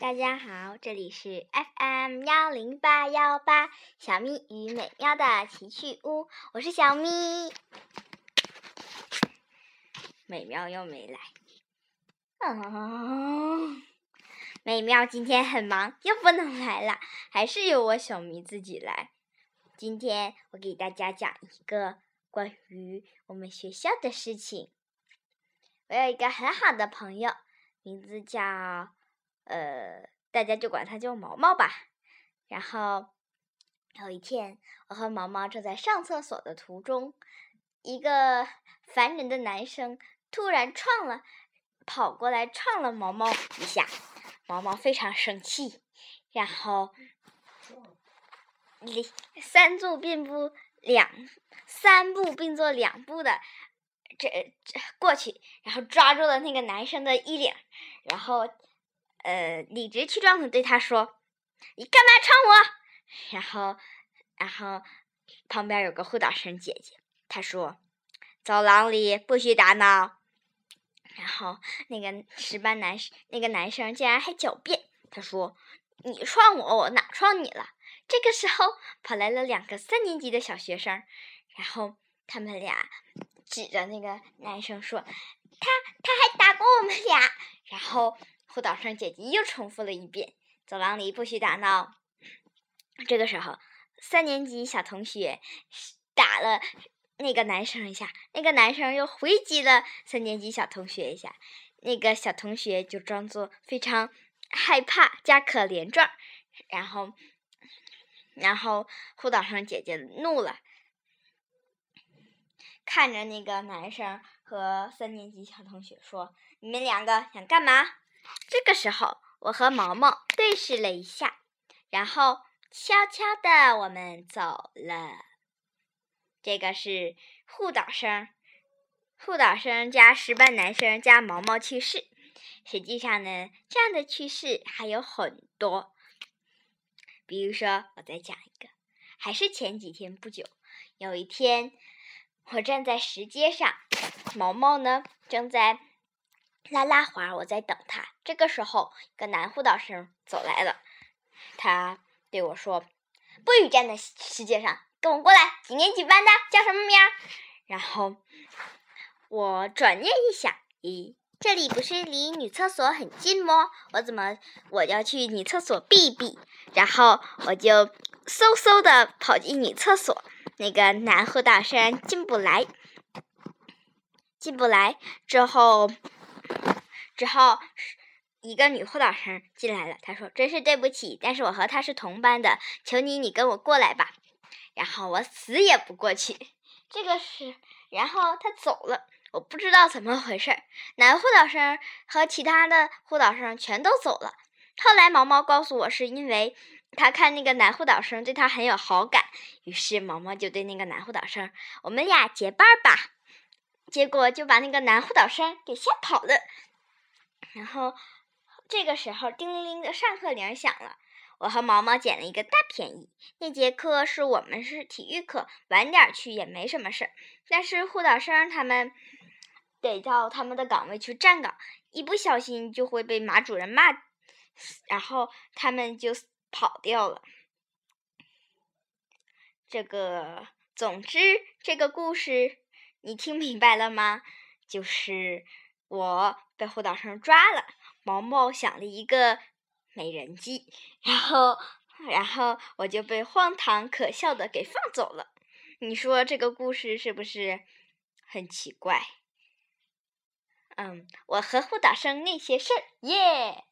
大家好，这里是 FM 幺零八幺八小咪与美妙的奇趣屋，我是小咪。美妙又没来，啊！美妙今天很忙，又不能来了，还是由我小咪自己来。今天我给大家讲一个关于我们学校的事情。我有一个很好的朋友，名字叫。呃，大家就管他叫毛毛吧。然后有一天，我和毛毛正在上厕所的途中，一个烦人的男生突然撞了，跑过来撞了毛毛一下。毛毛非常生气，然后三步并不两三步并作两步的这这过去，然后抓住了那个男生的衣领，然后。呃，理直气壮的对他说：“你干嘛撞我？”然后，然后旁边有个护导生姐姐，她说：“走廊里不许打闹。”然后那个十班男生，那个男生竟然还狡辩，他说：“你撞我，我哪撞你了？”这个时候跑来了两个三年级的小学生，然后他们俩指着那个男生说：“他他还打过我们俩。”然后。护导生姐姐又重复了一遍：“走廊里不许打闹。”这个时候，三年级小同学打了那个男生一下，那个男生又回击了三年级小同学一下，那个小同学就装作非常害怕加可怜状，然后，然后护导生姐姐怒了，看着那个男生和三年级小同学说：“你们两个想干嘛？”这个时候，我和毛毛对视了一下，然后悄悄的我们走了。这个是护导生，护导生加十班男生加毛毛去世。实际上呢，这样的趣事还有很多。比如说，我再讲一个，还是前几天不久，有一天，我站在石阶上，毛毛呢正在。拉拉环，我在等他。这个时候，一个男护导生走来了，他对我说：“不许站在世界上，跟我过来。几年几班的，叫什么名？”然后我转念一想，咦，这里不是离女厕所很近吗？我怎么我要去女厕所避避？然后我就嗖嗖的跑进女厕所，那个男护导生进不来，进不来之后。之后，一个女护导生进来了。她说：“真是对不起，但是我和他是同班的，求你，你跟我过来吧。”然后我死也不过去。这个是，然后他走了，我不知道怎么回事儿。男护导生和其他的护导生全都走了。后来毛毛告诉我，是因为他看那个男护导生对他很有好感，于是毛毛就对那个男护导生：“我们俩结伴吧。”结果就把那个男护导生给吓跑了。然后，这个时候，叮铃铃的上课铃响了。我和毛毛捡了一个大便宜。那节课是我们是体育课，晚点去也没什么事儿。但是护导生他们得到他们的岗位去站岗，一不小心就会被马主任骂，然后他们就跑掉了。这个，总之，这个故事你听明白了吗？就是。我被胡导生抓了，毛毛想了一个美人计，然后，然后我就被荒唐可笑的给放走了。你说这个故事是不是很奇怪？嗯，我和胡导生那些事儿，耶。